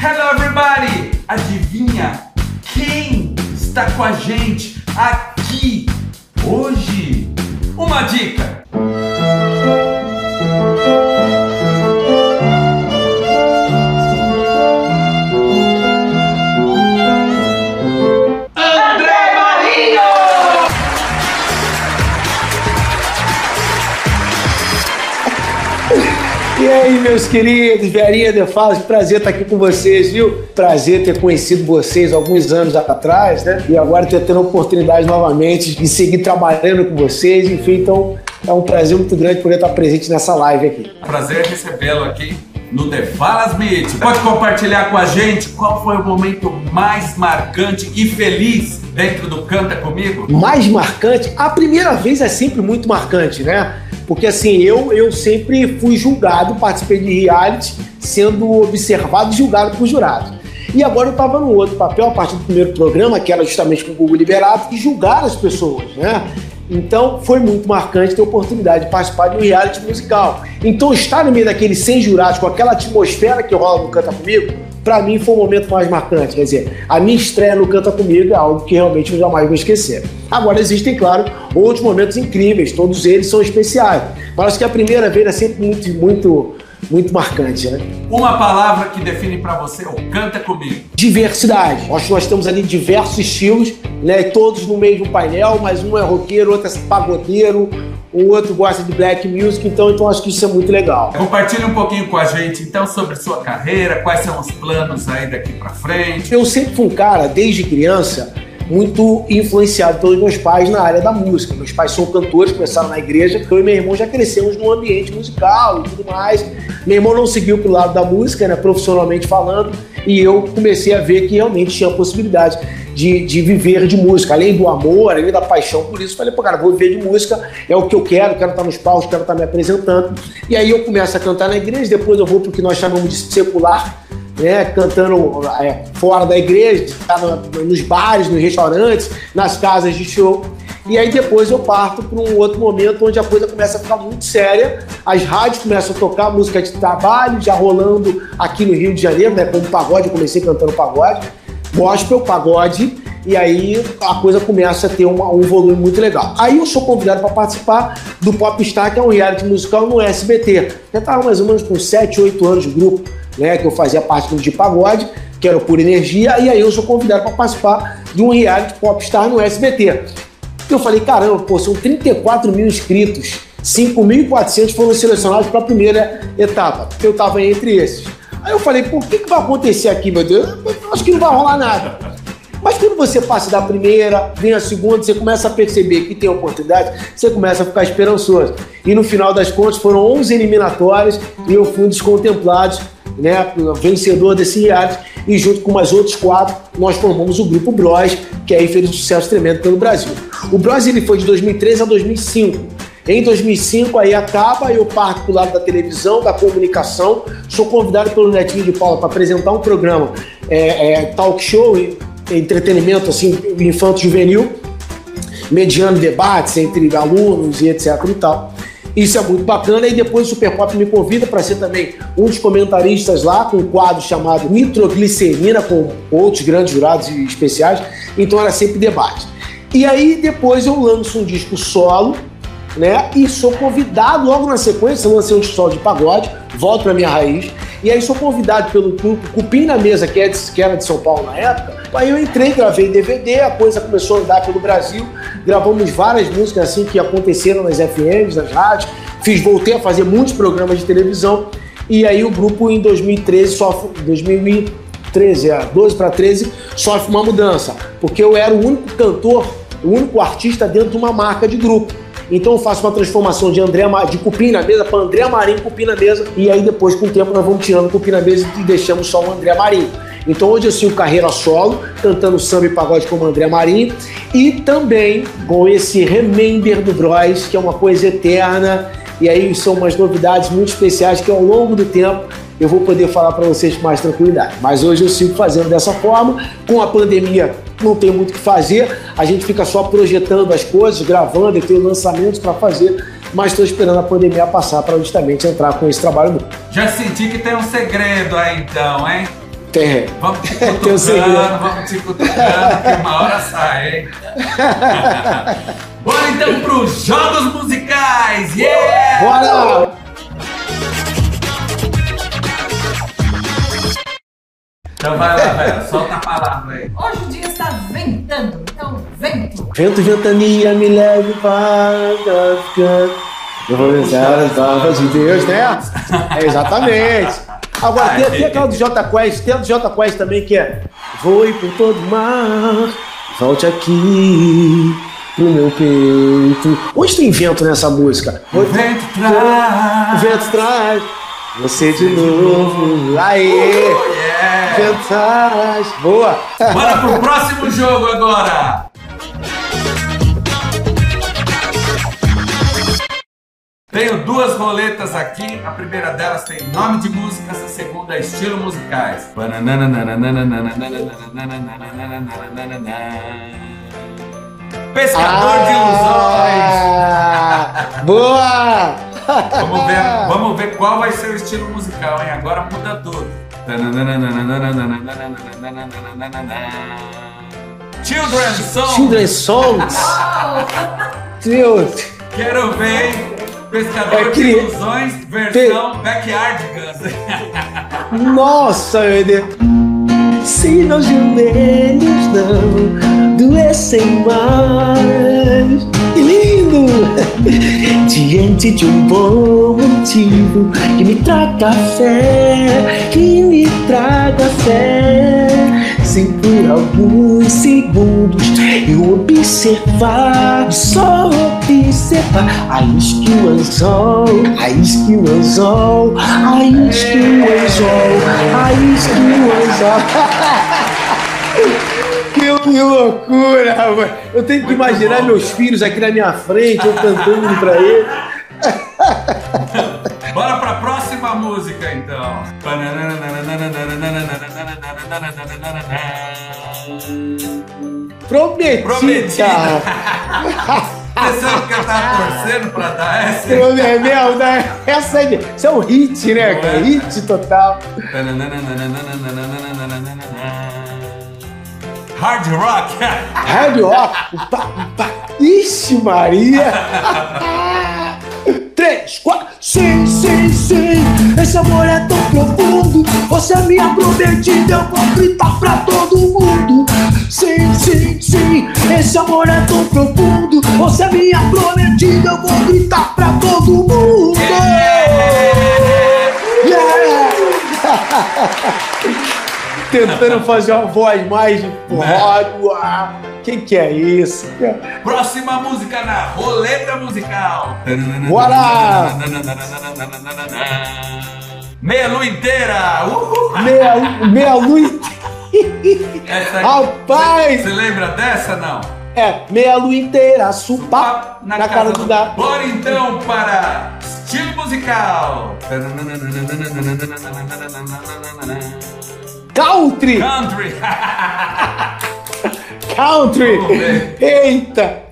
Hello everybody! Adivinha quem está com a gente aqui hoje? Uma dica! Aí, meus queridos, Verinha de Falas, prazer estar aqui com vocês, viu? Prazer ter conhecido vocês alguns anos atrás, né? E agora ter tendo a oportunidade novamente de seguir trabalhando com vocês, enfim, então é um prazer muito grande poder estar presente nessa live aqui. Prazer recebê-lo aqui no The Falas Meet. Pode compartilhar com a gente qual foi o momento mais marcante e feliz dentro do Canta Comigo? Mais marcante, a primeira vez é sempre muito marcante, né? Porque assim, eu, eu sempre fui julgado, participei de reality, sendo observado e julgado por jurados. E agora eu estava no outro papel, a partir do primeiro programa, que era justamente com o Google Liberado, de julgar as pessoas, né? Então foi muito marcante ter a oportunidade de participar de um reality musical. Então estar no meio daqueles 100 jurados, com aquela atmosfera que rola no Canta Comigo, para mim foi o momento mais marcante. Quer dizer, a minha estreia no Canta Comigo é algo que realmente eu jamais vou esquecer. Agora existem, claro, outros momentos incríveis, todos eles são especiais. Mas acho que a primeira vez é sempre muito, muito, muito marcante, né? Uma palavra que define pra você o Canta Comigo. Diversidade. Acho que nós temos ali diversos estilos, né? Todos no mesmo painel, mas um é roqueiro, outro é pagodeiro, o outro gosta de black music, então, então acho que isso é muito legal. Compartilhe um pouquinho com a gente então sobre sua carreira, quais são os planos aí daqui pra frente. Eu sempre fui um cara, desde criança, muito influenciado pelos meus pais na área da música. Meus pais são cantores, começaram na igreja, eu e meu irmão já crescemos num ambiente musical e tudo mais. Meu irmão não seguiu pro lado da música, né, profissionalmente falando, e eu comecei a ver que realmente tinha possibilidade de, de viver de música, além do amor, além da paixão por isso. Falei, pô, cara, vou viver de música, é o que eu quero, quero estar nos palcos, quero estar me apresentando. E aí eu começo a cantar na igreja, depois eu vou pro que nós chamamos de secular, né, cantando é, fora da igreja, tá no- nos bares, nos restaurantes, nas casas de show. E aí depois eu parto para um outro momento onde a coisa começa a ficar muito séria, as rádios começam a tocar música de trabalho, já rolando aqui no Rio de Janeiro, né, como pagode, eu comecei cantando pagode, gospel, pagode, e aí a coisa começa a ter uma- um volume muito legal. Aí eu sou convidado para participar do Popstar, que é um reality musical no SBT. Já estava mais ou menos com 7, 8 anos de grupo, né, que eu fazia parte de pagode, que era Pura Energia, e aí eu sou convidado para participar de um reality Popstar no SBT. Eu falei, caramba, pô, são 34 mil inscritos, 5.400 foram selecionados para a primeira etapa. Eu estava entre esses. Aí eu falei, pô, o que, que vai acontecer aqui, meu Deus? Eu acho que não vai rolar nada. Mas quando você passa da primeira, vem a segunda, você começa a perceber que tem oportunidade, você começa a ficar esperançoso. E no final das contas foram 11 eliminatórias e eu fui um dos contemplados, né, vencedor desse reality. E junto com mais outros quatro, nós formamos o grupo Bros, que aí fez um sucesso tremendo pelo Brasil. O Bros ele foi de 2003 a 2005. Em 2005 aí acaba, eu parto pro lado da televisão, da comunicação, sou convidado pelo Netinho de Paula para apresentar um programa é, é, talk show, entretenimento assim, infanto-juvenil, mediando debates entre alunos e etc e tal. Isso é muito bacana. E depois o Super Pop me convida para ser também um dos comentaristas lá, com um quadro chamado Nitroglicerina, com outros grandes jurados e especiais. Então era sempre debate. E aí depois eu lanço um disco solo, né? E sou convidado logo na sequência, lancei um disco solo de pagode, volto para minha raiz. E aí sou convidado pelo Cupim na Mesa, que, é que era de São Paulo na época. Aí eu entrei, gravei DVD, a coisa começou a andar pelo Brasil. Gravamos várias músicas assim que aconteceram nas FMs, nas rádios. Fiz, voltei a fazer muitos programas de televisão. E aí o grupo em 2013 sofre. 2013, é, 12 para 13, sofre uma mudança. Porque eu era o único cantor, o único artista dentro de uma marca de grupo. Então eu faço uma transformação de André de Cupim na mesa para André Marinho Cupim na mesa. E aí depois, com o tempo, nós vamos tirando Cupim na mesa e deixamos só o André Marinho. Então hoje eu sigo carreira solo, cantando samba e pagode como André Marinho. E também com esse Remember do Bros, que é uma coisa eterna. E aí são umas novidades muito especiais que ao longo do tempo eu vou poder falar para vocês com mais tranquilidade. Mas hoje eu sigo fazendo dessa forma. Com a pandemia não tem muito o que fazer, a gente fica só projetando as coisas, gravando e tem lançamentos para fazer. Mas estou esperando a pandemia passar para justamente entrar com esse trabalho novo. Já senti que tem um segredo aí então, hein? Tem. Vamos te cutucando, vamos te cutucando, que uma hora sai, hein? Bora então pros jogos musicais! Yeah! Bora! Então vai lá, velho, solta a palavra aí. Hoje o dia está ventando, então vento. Vento, ventania, me leve para canto. Eu vou deixar as palavras de Deus, né? É, exatamente. Agora, tem, tem aquela do J Quest, tem a do J Quest também que é Voe por todo mar, volte aqui pro meu peito. Onde tem vento nessa música? O vento traz. O vento traz você de novo. Aê! Oh, yeah. Vento traz. Boa! Bora pro próximo jogo agora! Tenho duas roletas aqui. A primeira delas tem nome de músicas, a segunda é estilo musicais. Pescador de ilusões. Ah, Boa! Vamos ver, vamos ver qual vai ser o estilo musical, hein? Agora muda tudo. Children Song. Children's Songs. Quero ver, hein? Pescador É de que- ilusões, versão Backyardigans. Nossa, meu Deus. Se meus joelhos não doessem mais. Que lindo! Diante de um bom motivo que me traga fé, que me traga fé. Por alguns segundos eu observar, só observar a isque o anzol, a isque o anzol, a isque o anzol, a isque o anzol. Que, loucura, rapaz. Eu tenho que imaginar meus filhos aqui na minha frente, eu cantando pra eles. Próxima música, então. Prometida. Prometida. Você sabe que eu tava torcendo pra dar essa? Meu, né? Essa é, isso é um hit, né, cara? Hit total. Hard rock. Hard rock. Ixi, Maria. Três, quatro. Sim, sim, sim. Esse amor é tão profundo. Você é minha prometida. Eu vou gritar pra todo mundo. Sim, sim, sim. Esse amor é tão profundo. Você é minha prometida. Eu vou gritar pra todo mundo. Yeah! Tentando fazer uma voz mais de forró. Ah, Quem que é isso? cara? Próxima música na roleta musical. Bora! Meia lua inteira. Uhul. Meia, meia lua. Aqui- Rapaz! Você lembra dessa, não? É, meia lua inteira, supá na, cara do gato. Bora então para estilo musical. Country! Country. Country! Eita!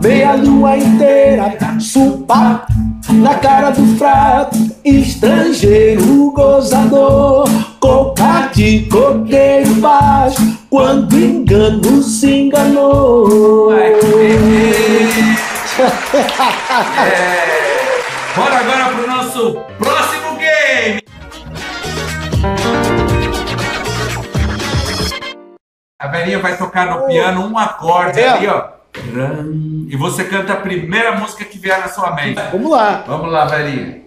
Meia lua inteira, supá na cara do fraco, estrangeiro gozador, coca de coqueiro baixo, quando engano se enganou. É. Bora agora pro nosso próximo game. A velhinha vai tocar no piano um acorde É. ali, ó. E você canta a primeira música que vier na sua mente. Vamos lá. Vamos lá, velhinha.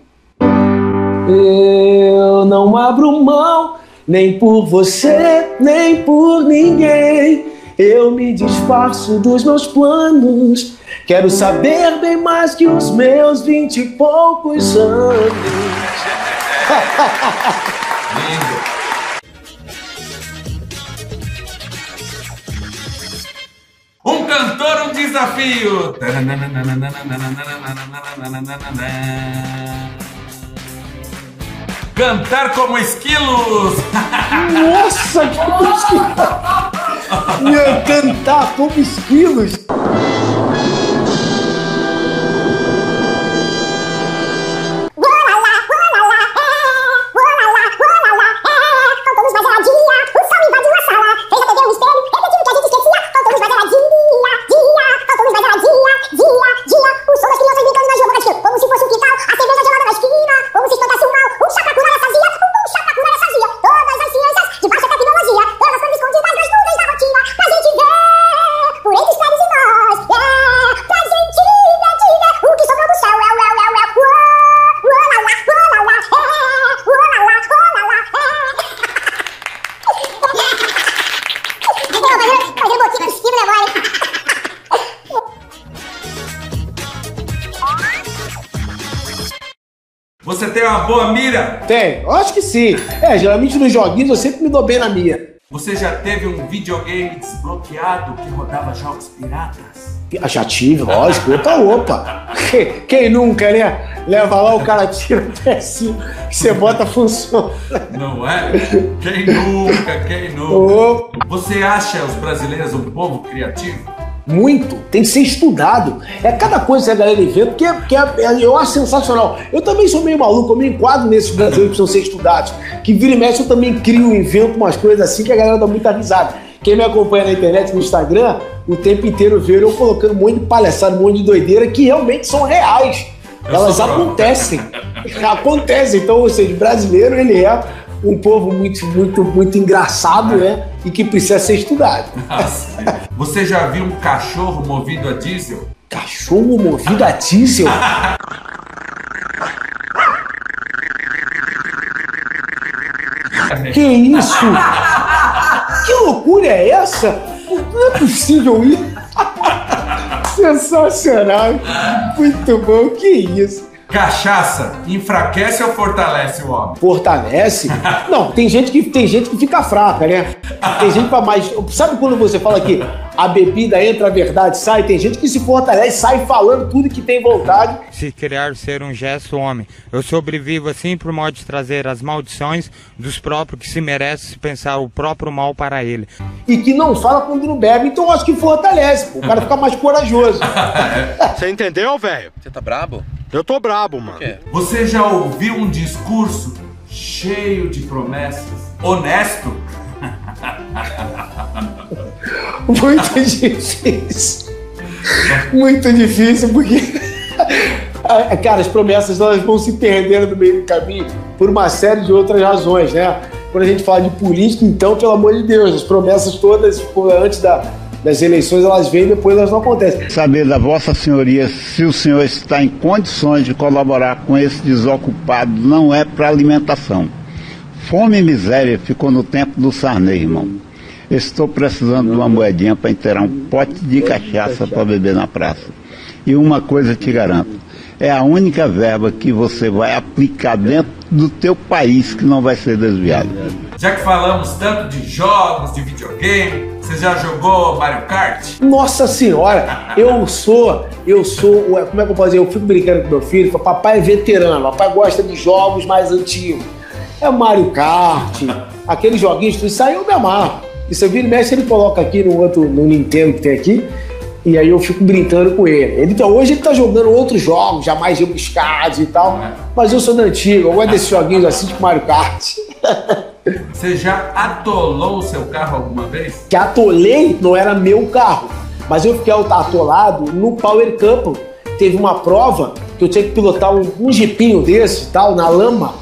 Eu não abro mão, nem por você, nem por ninguém. Eu me disfarço dos meus planos. Quero saber bem mais que os meus vinte e poucos anos. Lindo. Um cantor, um desafio. Cantar como esquilos. Nossa, que! Ia cantar como esquilos. Tem, eu acho que sim. É, geralmente nos joguinhos eu sempre me dou bem na minha. Você já teve um videogame desbloqueado que rodava jogos piratas? Ah, Já tive, lógico. Opa, opa. Quem, quem nunca, né? Leva lá, o cara tira o pecinho, você bota funciona. Não é? Quem nunca, quem nunca? Opa. Você acha os brasileiros um povo criativo? Muito, tem que ser estudado. É cada coisa que a galera inventa que, é, que é- eu acho sensacional. Eu também sou meio maluco, eu me enquadro nesses brasileiros que precisam ser estudados. Que vira e mexe eu também crio, invento umas coisas assim que a galera dá muita risada. Quem me acompanha na internet, no Instagram, o tempo inteiro vê eu colocando um monte de palhaçada, um monte de doideira que realmente são reais. Elas acontecem. acontecem. Então, ou seja, o brasileiro, ele é um povo muito, muito, muito engraçado, né? E que precisa ser estudado. Você já viu um cachorro movido a diesel? Cachorro movido a diesel? Que isso? Que loucura é essa? Não é possível isso. Sensacional. Muito bom. Que isso? Cachaça, enfraquece ou fortalece o homem? Fortalece? Não, tem gente que tem gente que fica fraca, né? Tem gente para mais. Sabe quando você fala que a bebida entra, a verdade sai? Tem gente que se fortalece, sai falando tudo que tem vontade. Se criar ser um gesto homem, eu sobrevivo assim por modo de trazer as maldições dos próprios que se merecem se pensar o próprio mal para ele. e que não fala quando não bebe, então eu acho que fortalece, pô. o cara fica mais corajoso. Você entendeu, velho? Você tá brabo? Eu tô brabo, mano. Você já ouviu um discurso cheio de promessas, honesto? Muito difícil. Muito difícil, porque. ah, Cara, as promessas elas vão se perdendo no meio do caminho por uma série de outras razões, né? Quando a gente fala de política, então, pelo amor de Deus, as promessas todas, antes da- das eleições, elas vêm e depois elas não acontecem. saber da Vossa Senhoria se o senhor está em condições de colaborar com esse desocupado não é para alimentação. Fome e miséria ficou no tempo do Sarney, irmão. Estou precisando de uma moedinha para inteirar um pote de cachaça para beber na praça. E uma coisa te garanto, é a única verba que você vai aplicar dentro do teu país que não vai ser desviada. Já que falamos tanto de jogos, de videogame, você já jogou Mario Kart? Nossa senhora, eu sou, eu sou, como é que eu posso dizer? Eu fico brincando com meu filho, falo, papai é veterano, papai gosta de jogos mais antigos. É Mario Kart, aqueles joguinhos, isso aí eu me amarro. Você vira e mexe, ele coloca aqui no outro, no Nintendo que tem aqui, e aí eu fico brincando com ele. ele tá- hoje ele tá jogando outros jogos, já mais rebuscados e tal, mas eu sou da antiga, eu gosto desses joguinhos assim, tipo Mario Kart. Você já atolou o seu carro alguma vez? que atolei não era meu carro, mas eu fiquei atolado no Power Couple. Teve uma prova que eu tinha que pilotar um, um jipinho desse e tal, na lama.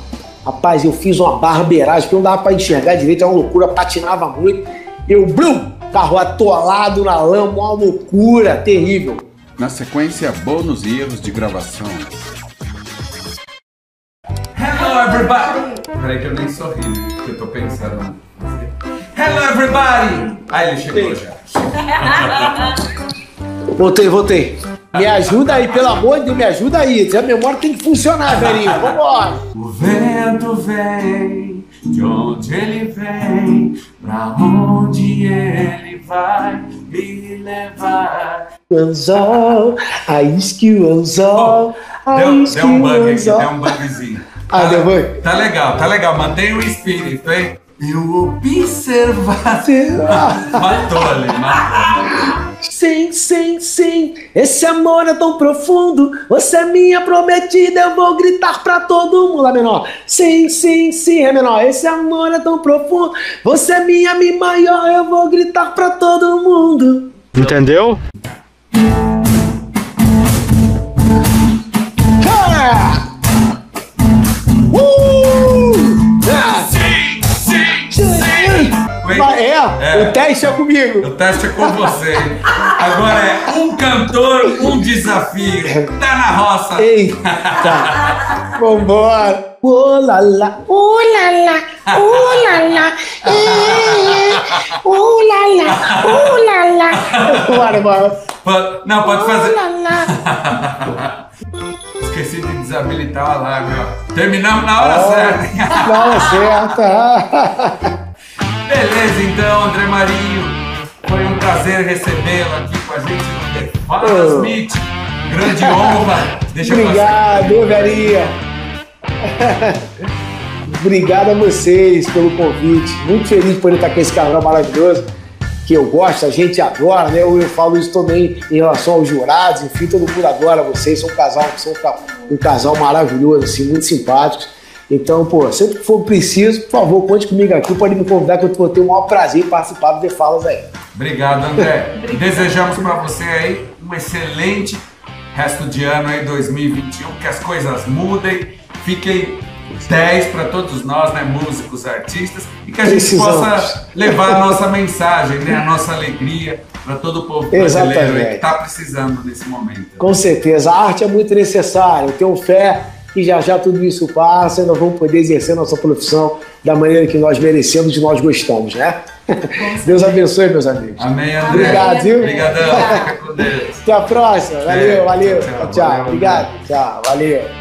Rapaz, eu fiz uma barbeiragem que não dava pra enxergar direito, era uma loucura, patinava muito. Eu, blum, carro atolado na lama, uma loucura terrível. Na sequência, bônus e erros de gravação. Hello everybody! Peraí que eu nem sorri, né? porque eu tô pensando. Hello everybody! Ah, ele chegou já. Voltei, voltei. Me ajuda aí, pelo amor de Deus, me ajuda aí. A memória tem que funcionar, velhinho. Vambora. O vento vem, de onde ele vem, pra onde ele vai me levar. Anzol, a isque o anzol, a isque deu um o bug aqui, anzol. deu um bugzinho. Ah, deu bug? Tá legal, tá legal. Mantenha o espírito, hein? Eu observar. Matou ali, matou. Sim, sim, sim, esse amor é tão profundo. Você é minha prometida, eu vou gritar pra todo mundo. Lá menor. Sim, sim, sim, é menor. Esse amor é tão profundo. Você é minha mi maior, eu vou gritar pra todo mundo. Entendeu? É, o teste é comigo. O teste é com você. Agora é um cantor, um desafio. Tá na roça. Eita! Vambora! Ô lá lá, é, ô lá lá, ô lá lá. Bora, bora. Não, pode fazer. Lá. esqueci de desabilitar o alarme, ó. Terminamos na hora certa. hein? Na hora certa. Beleza, então, André Marinho. Foi um prazer recebê-lo aqui com a gente no The Falas Oh. Meet. Grande honra. Deixa eu passar. Obrigado. Obrigado a vocês pelo convite. Muito feliz por estar com esse casal maravilhoso, que eu gosto, a gente adora, né? Eu, eu falo isso também em relação aos jurados, enfim, todo mundo adora vocês. São um casal, são um casal maravilhoso, assim, muito simpáticos. Então, pô, sempre que for preciso, por favor, conte comigo aqui, pode me convidar que eu vou ter o maior prazer em participar do The Falas aí. Obrigado, André. Desejamos para você aí um excelente resto de ano aí 2021, que as coisas mudem, fiquem 10 para todos nós, né, músicos, artistas, e que a gente Precisamos. possa levar a nossa mensagem, né, a nossa alegria para todo o povo brasileiro que está precisando nesse momento. Com certeza, a arte é muito necessária. Eu tenho fé que já já tudo isso passa e nós vamos poder exercer nossa profissão da maneira que nós merecemos e nós gostamos, né? Deus abençoe, meus amigos. Amém, André. Obrigado, viu? Obrigadão. Fica com Deus. Até a próxima. Valeu, valeu. tchau, Tchau, tchau. Obrigado. Tchau, valeu.